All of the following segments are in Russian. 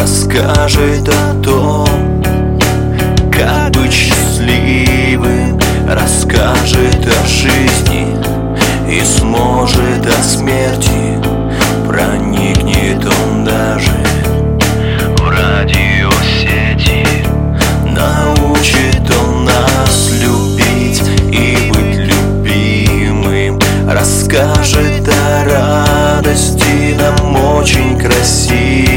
расскажет о том, как быть счастливым, расскажет о жизни и сможет о смерти, проникнет он даже в радиосети, научит он нас любить и быть любимым, расскажет о радости нам очень красиво,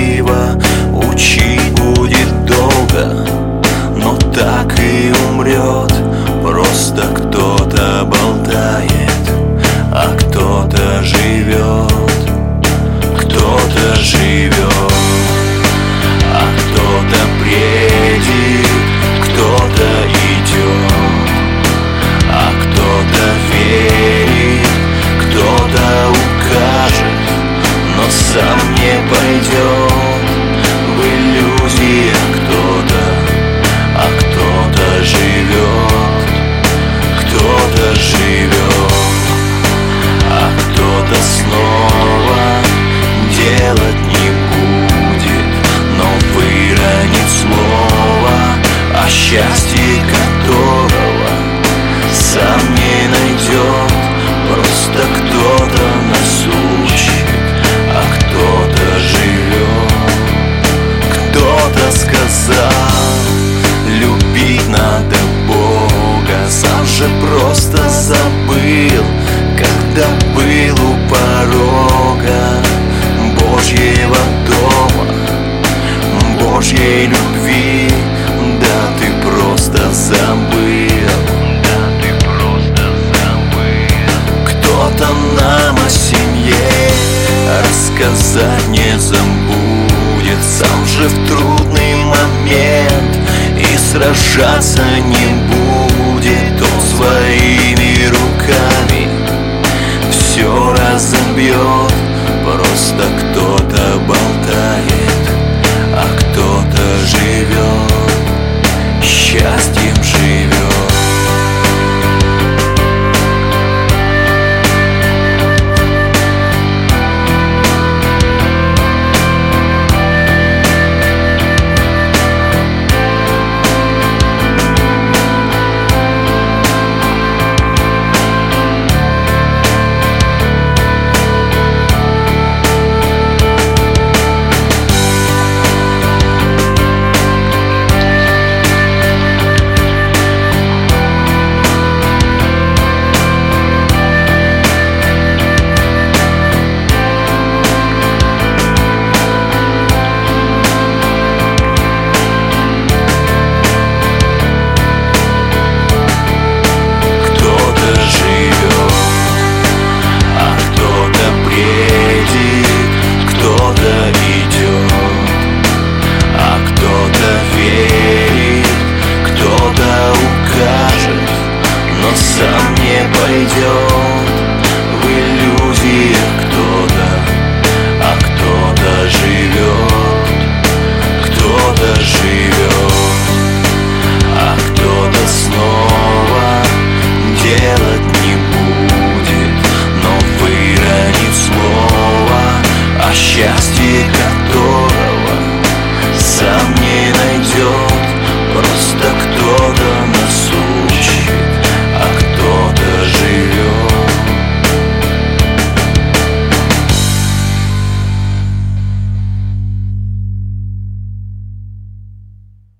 не будет, но выронит слово о счастье которого сам сказать не забудет. Сам же в трудный момент и сражаться не будет. Он своими руками все разобьет Просто кто-то болтает, а кто-то живет Счастье todo.